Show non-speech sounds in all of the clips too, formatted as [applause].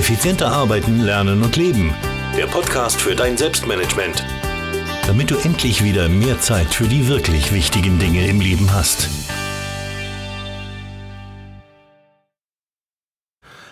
Effizienter arbeiten, lernen und leben. Der Podcast für dein Selbstmanagement. Damit du endlich wieder mehr Zeit für die wirklich wichtigen Dinge im Leben hast.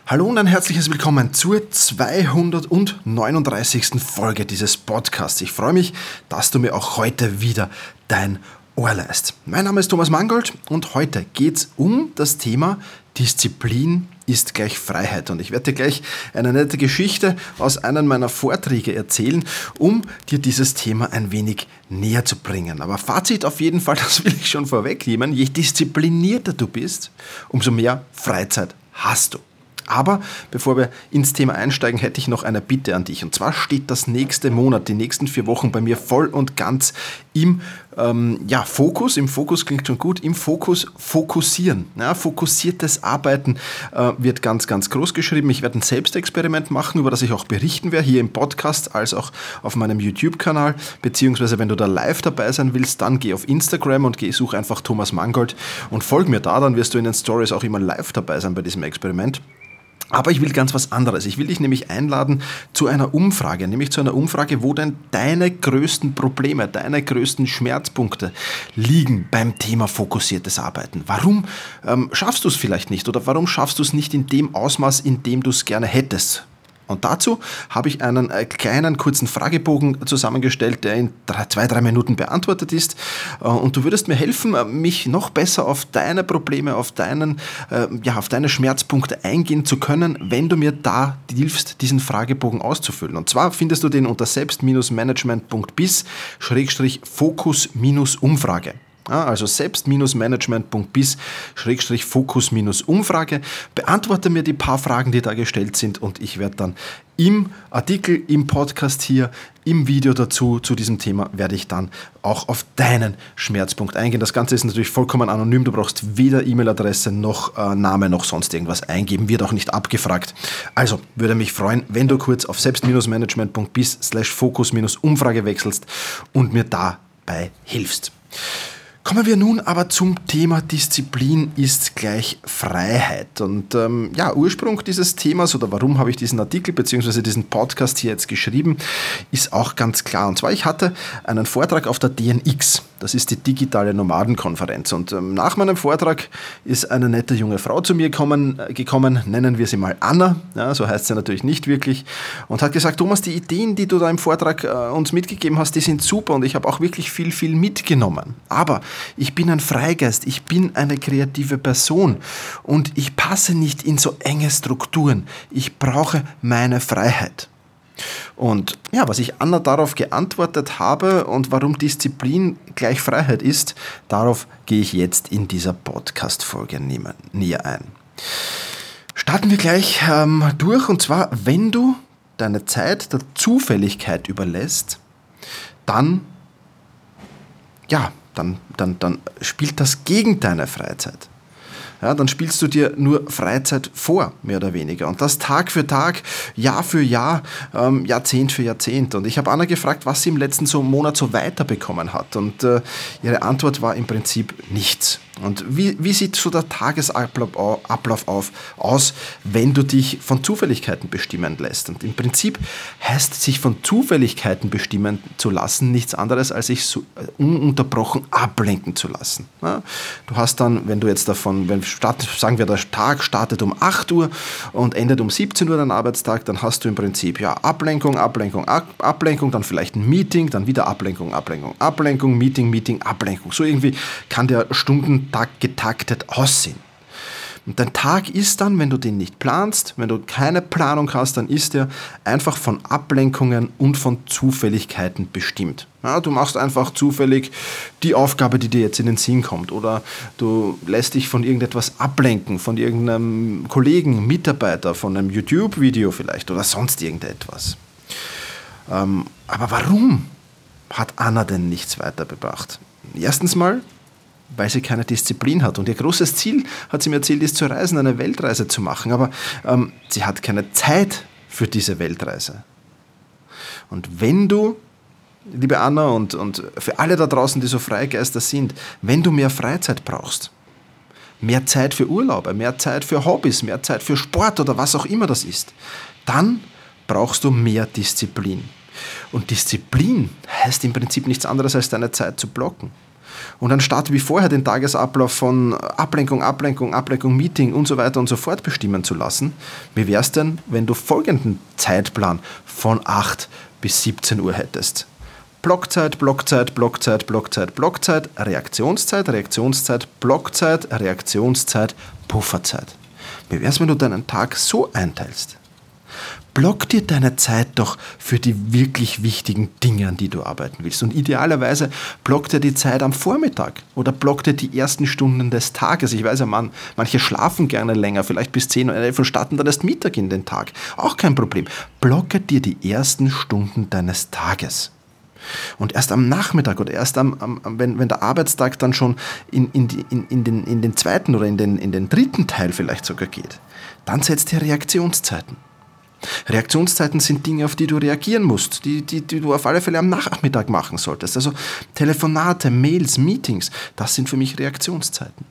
Hallo und ein herzliches Willkommen zur 239. Folge dieses Podcasts. Ich freue mich, dass du mir auch heute wieder dein Ohr leist. Mein Name ist Thomas Mangold und heute geht es um das Thema Disziplin ist gleich Freiheit. Und ich werde dir gleich eine nette Geschichte aus einem meiner Vorträge erzählen, um dir dieses Thema ein wenig näher zu bringen. Aber Fazit auf jeden Fall, [laughs] das will ich schon vorwegnehmen, je disziplinierter du bist, umso mehr Freizeit hast du. Aber bevor wir ins Thema einsteigen, hätte ich noch eine Bitte an dich. Und zwar steht das nächste Monat, die nächsten vier Wochen bei mir voll und ganz im ähm, ja, Fokus. Im Fokus klingt schon gut. Im Fokus fokussieren. Ja, fokussiertes Arbeiten äh, wird ganz, ganz groß geschrieben. Ich werde ein Selbstexperiment machen, über das ich auch berichten werde, hier im Podcast als auch auf meinem YouTube-Kanal. Beziehungsweise, wenn du da live dabei sein willst, dann geh auf Instagram und geh, such einfach Thomas Mangold und folg mir da. Dann wirst du in den Stories auch immer live dabei sein bei diesem Experiment. Aber ich will ganz was anderes. Ich will dich nämlich einladen zu einer Umfrage, nämlich zu einer Umfrage, wo denn deine größten Probleme, deine größten Schmerzpunkte liegen beim Thema fokussiertes Arbeiten. Warum ähm, schaffst du es vielleicht nicht oder warum schaffst du es nicht in dem Ausmaß, in dem du es gerne hättest? Und dazu habe ich einen äh, kleinen kurzen Fragebogen zusammengestellt, der in drei, zwei, drei Minuten beantwortet ist. Äh, und du würdest mir helfen, äh, mich noch besser auf deine Probleme, auf, deinen, ja, auf deine Schmerzpunkte eingehen zu können, wenn du mir da hilfst, diesen Fragebogen auszufüllen. Und zwar findest du den unter selbst-management.bis-fokus-umfrage. Also selbst-management.bis-fokus-umfrage. Beantworte mir die paar Fragen, die da gestellt sind und ich werde dann im Artikel, im Podcast hier, im Video dazu, zu diesem Thema, werde ich dann auch auf deinen Schmerzpunkt eingehen. Das Ganze ist natürlich vollkommen anonym. Du brauchst weder E-Mail-Adresse noch äh, Name noch sonst irgendwas eingeben. Wird auch nicht abgefragt. Also würde mich freuen, wenn du kurz auf selbst-management.bis-fokus-umfrage wechselst und mir dabei hilfst. Kommen wir nun aber zum Thema Disziplin ist gleich Freiheit. Und ähm, ja, Ursprung dieses Themas oder warum habe ich diesen Artikel bzw. diesen Podcast hier jetzt geschrieben, ist auch ganz klar. Und zwar, ich hatte einen Vortrag auf der DNX. Das ist die digitale Nomadenkonferenz. Und ähm, nach meinem Vortrag ist eine nette junge Frau zu mir kommen, äh, gekommen, nennen wir sie mal Anna, ja, so heißt sie natürlich nicht wirklich, und hat gesagt, Thomas, die Ideen, die du da im Vortrag äh, uns mitgegeben hast, die sind super und ich habe auch wirklich viel, viel mitgenommen. Aber ich bin ein Freigeist, ich bin eine kreative Person und ich passe nicht in so enge Strukturen. Ich brauche meine Freiheit. Und ja, was ich Anna darauf geantwortet habe und warum Disziplin gleich Freiheit ist, darauf gehe ich jetzt in dieser Podcast-Folge näher ein. Starten wir gleich ähm, durch und zwar, wenn du deine Zeit der Zufälligkeit überlässt, dann, ja, dann, dann, dann spielt das gegen deine Freizeit ja, dann spielst du dir nur Freizeit vor, mehr oder weniger. Und das Tag für Tag, Jahr für Jahr, ähm, Jahrzehnt für Jahrzehnt. Und ich habe Anna gefragt, was sie im letzten so Monat so weiterbekommen hat. Und äh, ihre Antwort war im Prinzip nichts. Und wie, wie sieht so der Tagesablauf Ablauf auf, aus, wenn du dich von Zufälligkeiten bestimmen lässt? Und im Prinzip heißt sich von Zufälligkeiten bestimmen zu lassen nichts anderes, als sich so äh, ununterbrochen ablenken zu lassen. Du hast dann, wenn du jetzt davon, wenn start, sagen wir, der Tag startet um 8 Uhr und endet um 17 Uhr dein Arbeitstag, dann hast du im Prinzip ja Ablenkung, Ablenkung, Ablenkung, dann vielleicht ein Meeting, dann wieder Ablenkung, Ablenkung, Ablenkung, Meeting, Meeting, Ablenkung. So irgendwie kann der Stundentag getaktet aussehen. Und dein Tag ist dann, wenn du den nicht planst, wenn du keine Planung hast, dann ist er einfach von Ablenkungen und von Zufälligkeiten bestimmt. Ja, du machst einfach zufällig die Aufgabe, die dir jetzt in den Sinn kommt. Oder du lässt dich von irgendetwas ablenken, von irgendeinem Kollegen, Mitarbeiter, von einem YouTube-Video vielleicht oder sonst irgendetwas. Ähm, aber warum hat Anna denn nichts weitergebracht? Erstens mal, weil sie keine Disziplin hat. Und ihr großes Ziel, hat sie mir erzählt, ist zu reisen, eine Weltreise zu machen. Aber ähm, sie hat keine Zeit für diese Weltreise. Und wenn du, liebe Anna und, und für alle da draußen, die so Freigeister sind, wenn du mehr Freizeit brauchst, mehr Zeit für Urlaube, mehr Zeit für Hobbys, mehr Zeit für Sport oder was auch immer das ist, dann brauchst du mehr Disziplin. Und Disziplin heißt im Prinzip nichts anderes als deine Zeit zu blocken. Und anstatt wie vorher den Tagesablauf von Ablenkung, Ablenkung, Ablenkung, Meeting und so weiter und so fort bestimmen zu lassen, wie wäre es denn, wenn du folgenden Zeitplan von 8 bis 17 Uhr hättest? Blockzeit, Blockzeit, Blockzeit, Blockzeit, Blockzeit, Reaktionszeit, Reaktionszeit, Blockzeit, Reaktionszeit, Pufferzeit. Wie wäre es, wenn du deinen Tag so einteilst? Block dir deine Zeit doch für die wirklich wichtigen Dinge, an die du arbeiten willst. Und idealerweise block dir die Zeit am Vormittag oder block dir die ersten Stunden des Tages. Ich weiß ja, man, manche schlafen gerne länger, vielleicht bis 10 oder 11 und starten dann erst Mittag in den Tag. Auch kein Problem. Blocke dir die ersten Stunden deines Tages. Und erst am Nachmittag oder erst am, am, wenn, wenn der Arbeitstag dann schon in, in, die, in, in, den, in den zweiten oder in den, in den dritten Teil vielleicht sogar geht, dann setzt ihr Reaktionszeiten. Reaktionszeiten sind Dinge, auf die du reagieren musst, die, die, die du auf alle Fälle am Nachmittag machen solltest. Also Telefonate, Mails, Meetings, das sind für mich Reaktionszeiten.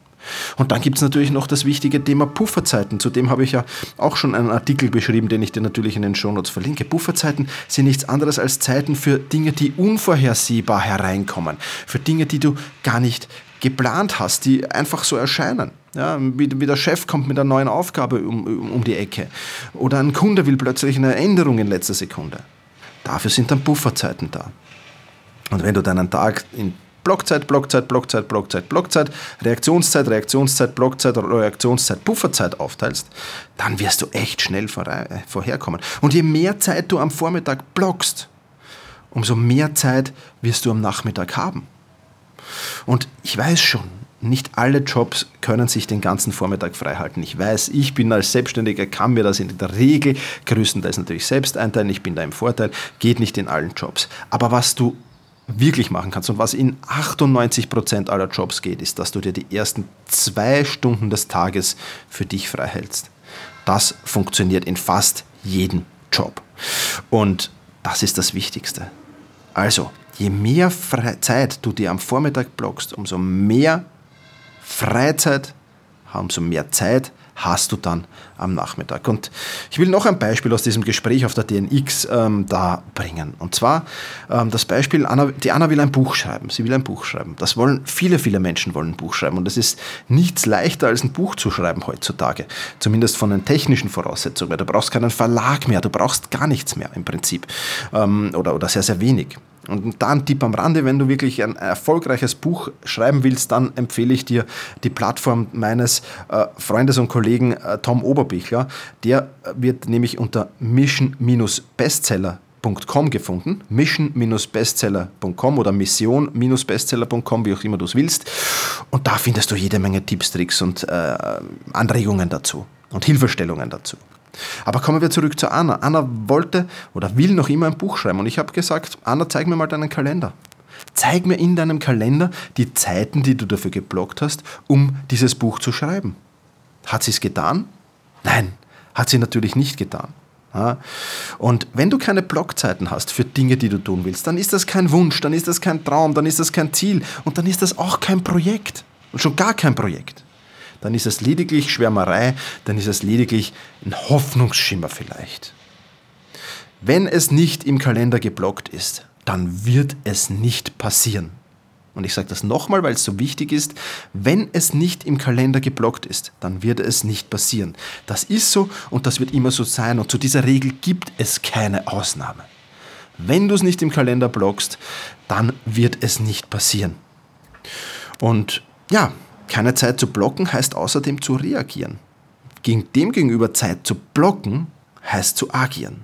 Und dann gibt es natürlich noch das wichtige Thema Pufferzeiten. Zu dem habe ich ja auch schon einen Artikel beschrieben, den ich dir natürlich in den Shownotes verlinke. Pufferzeiten sind nichts anderes als Zeiten für Dinge, die unvorhersehbar hereinkommen, für Dinge, die du gar nicht geplant hast, die einfach so erscheinen. Ja, wie, wie, der Chef kommt mit einer neuen Aufgabe um, um, die Ecke. Oder ein Kunde will plötzlich eine Änderung in letzter Sekunde. Dafür sind dann Pufferzeiten da. Und wenn du deinen Tag in Blockzeit, Blockzeit, Blockzeit, Blockzeit, Blockzeit, Reaktionszeit, Reaktionszeit, Blockzeit, Reaktionszeit, Pufferzeit aufteilst, dann wirst du echt schnell vorherkommen. Und je mehr Zeit du am Vormittag blockst, umso mehr Zeit wirst du am Nachmittag haben. Und ich weiß schon, nicht alle Jobs können sich den ganzen Vormittag freihalten. Ich weiß, ich bin als Selbstständiger, kann mir das in der Regel größtenteils natürlich selbst einteilen. Ich bin da im Vorteil, geht nicht in allen Jobs. Aber was du wirklich machen kannst und was in 98 Prozent aller Jobs geht, ist, dass du dir die ersten zwei Stunden des Tages für dich freihältst. Das funktioniert in fast jedem Job. Und das ist das Wichtigste. Also, je mehr Zeit du dir am Vormittag blockst, umso mehr Freizeit, umso mehr Zeit hast du dann am Nachmittag. Und ich will noch ein Beispiel aus diesem Gespräch auf der DNX ähm, da bringen. Und zwar ähm, das Beispiel, Anna, die Anna will ein Buch schreiben. Sie will ein Buch schreiben. Das wollen viele, viele Menschen wollen ein Buch schreiben. Und es ist nichts leichter, als ein Buch zu schreiben heutzutage. Zumindest von den technischen Voraussetzungen. Du brauchst keinen Verlag mehr, du brauchst gar nichts mehr im Prinzip. Ähm, oder, oder sehr, sehr wenig. Und da ein Tipp am Rande, wenn du wirklich ein erfolgreiches Buch schreiben willst, dann empfehle ich dir die Plattform meines äh, Freundes und Kollegen äh, Tom Oberbichler. Der wird nämlich unter mission-bestseller.com gefunden. Mission-bestseller.com oder Mission-bestseller.com, wie auch immer du es willst. Und da findest du jede Menge Tipps, Tricks und äh, Anregungen dazu und Hilfestellungen dazu. Aber kommen wir zurück zu Anna. Anna wollte oder will noch immer ein Buch schreiben und ich habe gesagt, Anna, zeig mir mal deinen Kalender. Zeig mir in deinem Kalender die Zeiten, die du dafür geblockt hast, um dieses Buch zu schreiben. Hat sie es getan? Nein, hat sie natürlich nicht getan. Und wenn du keine Blockzeiten hast für Dinge, die du tun willst, dann ist das kein Wunsch, dann ist das kein Traum, dann ist das kein Ziel und dann ist das auch kein Projekt. Und schon gar kein Projekt dann ist es lediglich Schwärmerei, dann ist es lediglich ein Hoffnungsschimmer vielleicht. Wenn es nicht im Kalender geblockt ist, dann wird es nicht passieren. Und ich sage das nochmal, weil es so wichtig ist, wenn es nicht im Kalender geblockt ist, dann wird es nicht passieren. Das ist so und das wird immer so sein und zu dieser Regel gibt es keine Ausnahme. Wenn du es nicht im Kalender blockst, dann wird es nicht passieren. Und ja, keine Zeit zu blocken heißt außerdem zu reagieren. Gegen dem gegenüber Zeit zu blocken heißt zu agieren.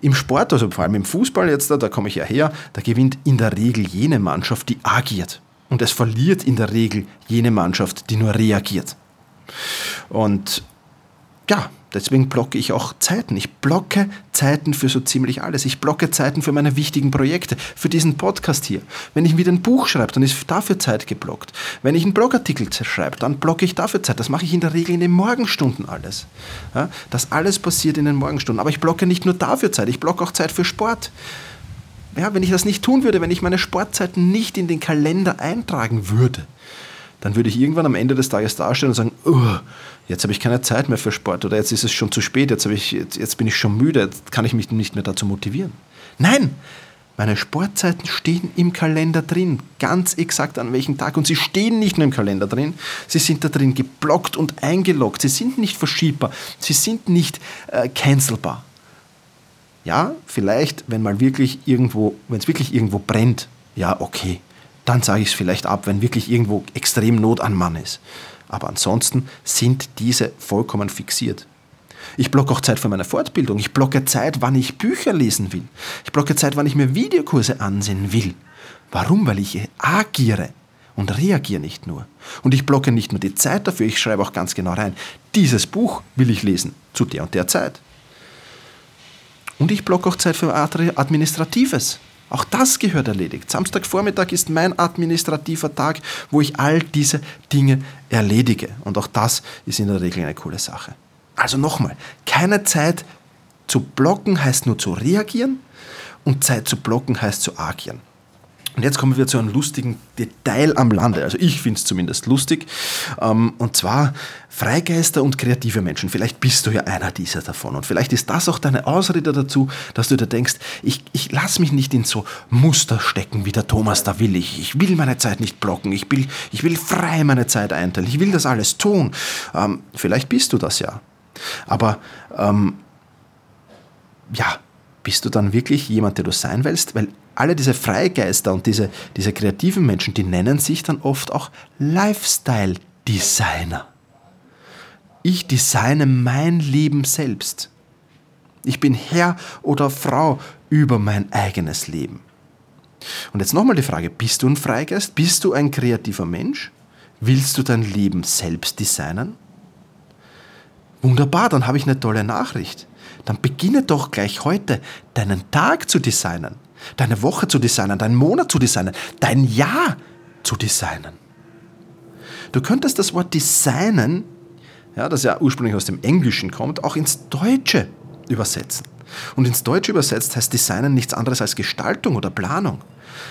Im Sport, also vor allem im Fußball jetzt, da, da komme ich ja her, da gewinnt in der Regel jene Mannschaft, die agiert. Und es verliert in der Regel jene Mannschaft, die nur reagiert. Und ja, Deswegen blocke ich auch Zeiten. Ich blocke Zeiten für so ziemlich alles. Ich blocke Zeiten für meine wichtigen Projekte, für diesen Podcast hier. Wenn ich wieder ein Buch schreibe, dann ist dafür Zeit geblockt. Wenn ich einen Blogartikel schreibe, dann blocke ich dafür Zeit. Das mache ich in der Regel in den Morgenstunden alles. Ja, das alles passiert in den Morgenstunden. Aber ich blocke nicht nur dafür Zeit, ich blocke auch Zeit für Sport. Ja, wenn ich das nicht tun würde, wenn ich meine Sportzeiten nicht in den Kalender eintragen würde, dann würde ich irgendwann am Ende des Tages dastehen und sagen, oh, jetzt habe ich keine Zeit mehr für Sport oder jetzt ist es schon zu spät, jetzt, ich, jetzt, jetzt bin ich schon müde, jetzt kann ich mich nicht mehr dazu motivieren. Nein, meine Sportzeiten stehen im Kalender drin, ganz exakt an welchem Tag. Und sie stehen nicht nur im Kalender drin, sie sind da drin geblockt und eingeloggt. Sie sind nicht verschiebbar, sie sind nicht äh, cancelbar. Ja, vielleicht, wenn mal wirklich irgendwo, wenn es wirklich irgendwo brennt, ja, okay, dann sage ich es vielleicht ab, wenn wirklich irgendwo extrem Not an Mann ist. Aber ansonsten sind diese vollkommen fixiert. Ich blocke auch Zeit für meine Fortbildung. Ich blocke Zeit, wann ich Bücher lesen will. Ich blocke Zeit, wann ich mir Videokurse ansehen will. Warum? Weil ich agiere und reagiere nicht nur. Und ich blocke nicht nur die Zeit dafür, ich schreibe auch ganz genau rein, dieses Buch will ich lesen zu der und der Zeit. Und ich blocke auch Zeit für Administratives. Auch das gehört erledigt. Samstagvormittag ist mein administrativer Tag, wo ich all diese Dinge erledige. Und auch das ist in der Regel eine coole Sache. Also nochmal, keine Zeit zu blocken heißt nur zu reagieren und Zeit zu blocken heißt zu agieren. Und jetzt kommen wir zu einem lustigen Detail am Lande. Also ich finde es zumindest lustig. Ähm, und zwar Freigeister und kreative Menschen. Vielleicht bist du ja einer dieser davon. Und vielleicht ist das auch deine Ausrede dazu, dass du dir denkst, ich, ich lasse mich nicht in so Muster stecken wie der Thomas, da will ich. Ich will meine Zeit nicht blocken. Ich will, ich will frei meine Zeit einteilen. Ich will das alles tun. Ähm, vielleicht bist du das ja. Aber ähm, ja, bist du dann wirklich jemand, der du sein willst? Weil alle diese Freigeister und diese, diese kreativen Menschen, die nennen sich dann oft auch Lifestyle-Designer. Ich designe mein Leben selbst. Ich bin Herr oder Frau über mein eigenes Leben. Und jetzt nochmal die Frage, bist du ein Freigeist? Bist du ein kreativer Mensch? Willst du dein Leben selbst designen? Wunderbar, dann habe ich eine tolle Nachricht. Dann beginne doch gleich heute deinen Tag zu designen, deine Woche zu designen, deinen Monat zu designen, dein Jahr zu designen. Du könntest das Wort designen, ja, das ja ursprünglich aus dem Englischen kommt, auch ins Deutsche übersetzen. Und ins Deutsche übersetzt heißt Designen nichts anderes als Gestaltung oder Planung.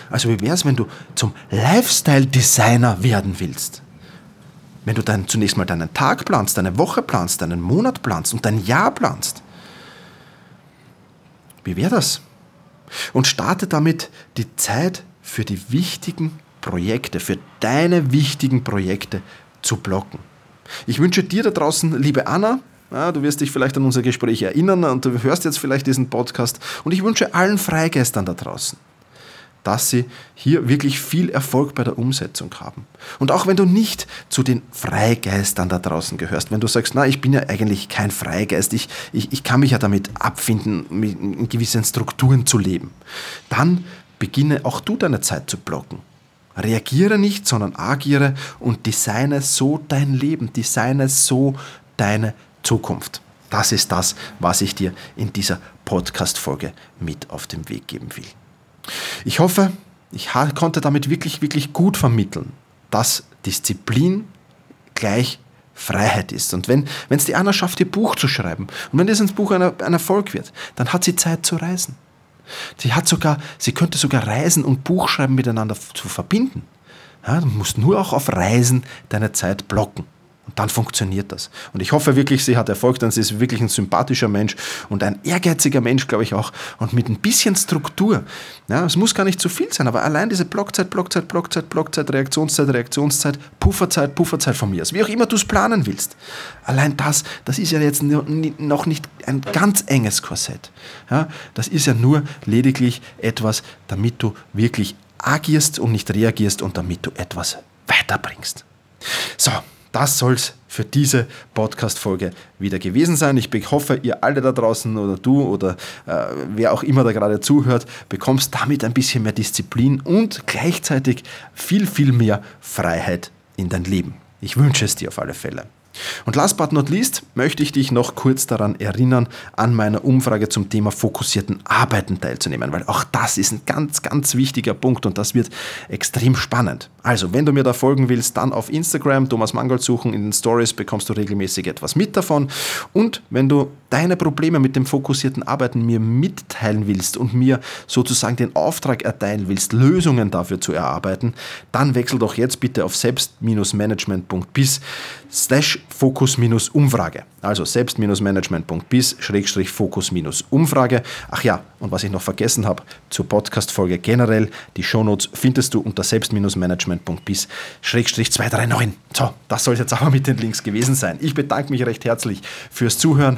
Also wie wäre es, wenn du zum Lifestyle-Designer werden willst? Wenn du dann zunächst mal deinen Tag planst, deine Woche planst, deinen Monat planst und dein Jahr planst. Wie wäre das? Und starte damit die Zeit für die wichtigen Projekte, für deine wichtigen Projekte zu blocken. Ich wünsche dir da draußen, liebe Anna, ja, du wirst dich vielleicht an unser Gespräch erinnern und du hörst jetzt vielleicht diesen Podcast und ich wünsche allen Freigeistern da draußen, dass sie hier wirklich viel Erfolg bei der Umsetzung haben. Und auch wenn du nicht zu den Freigeistern da draußen gehörst, wenn du sagst, na, ich bin ja eigentlich kein Freigeist, ich, ich, ich kann mich ja damit abfinden, in gewissen Strukturen zu leben, dann beginne auch du deine Zeit zu blocken. Reagiere nicht, sondern agiere und designe so dein Leben, designe so deine Zukunft. Das ist das, was ich dir in dieser Podcast-Folge mit auf den Weg geben will. Ich hoffe, ich konnte damit wirklich, wirklich gut vermitteln, dass Disziplin gleich Freiheit ist. Und wenn es die Anna schafft, ihr Buch zu schreiben und wenn dieses Buch ein, ein Erfolg wird, dann hat sie Zeit zu reisen. Sie hat sogar, sie könnte sogar Reisen und Buchschreiben miteinander zu verbinden. Ja, du musst nur auch auf Reisen deine Zeit blocken. Dann funktioniert das. Und ich hoffe wirklich, sie hat Erfolg, denn sie ist wirklich ein sympathischer Mensch und ein ehrgeiziger Mensch, glaube ich auch. Und mit ein bisschen Struktur. Ja, es muss gar nicht zu viel sein, aber allein diese Blockzeit, Blockzeit, Blockzeit, Blockzeit, Reaktionszeit, Reaktionszeit, Pufferzeit, Pufferzeit von mir. Wie auch immer du es planen willst. Allein das, das ist ja jetzt noch nicht ein ganz enges Korsett. Ja, das ist ja nur lediglich etwas, damit du wirklich agierst und nicht reagierst und damit du etwas weiterbringst. So, das soll es für diese Podcast-Folge wieder gewesen sein. Ich hoffe, ihr alle da draußen oder du oder äh, wer auch immer da gerade zuhört, bekommst damit ein bisschen mehr Disziplin und gleichzeitig viel, viel mehr Freiheit in dein Leben. Ich wünsche es dir auf alle Fälle. Und last but not least möchte ich dich noch kurz daran erinnern, an meiner Umfrage zum Thema fokussierten Arbeiten teilzunehmen, weil auch das ist ein ganz, ganz wichtiger Punkt und das wird extrem spannend. Also, wenn du mir da folgen willst, dann auf Instagram Thomas Mangold suchen, in den Stories bekommst du regelmäßig etwas mit davon und wenn du deine Probleme mit dem fokussierten Arbeiten mir mitteilen willst und mir sozusagen den Auftrag erteilen willst, Lösungen dafür zu erarbeiten, dann wechsel doch jetzt bitte auf selbst-management.bis slash Fokus-Umfrage. Also selbst-management.bis schrägstrich Fokus-Umfrage. Ach ja, und was ich noch vergessen habe, zur Podcast-Folge generell, die Shownotes findest du unter selbst-management.bis schrägstrich 239. So, das soll es jetzt aber mit den Links gewesen sein. Ich bedanke mich recht herzlich fürs Zuhören.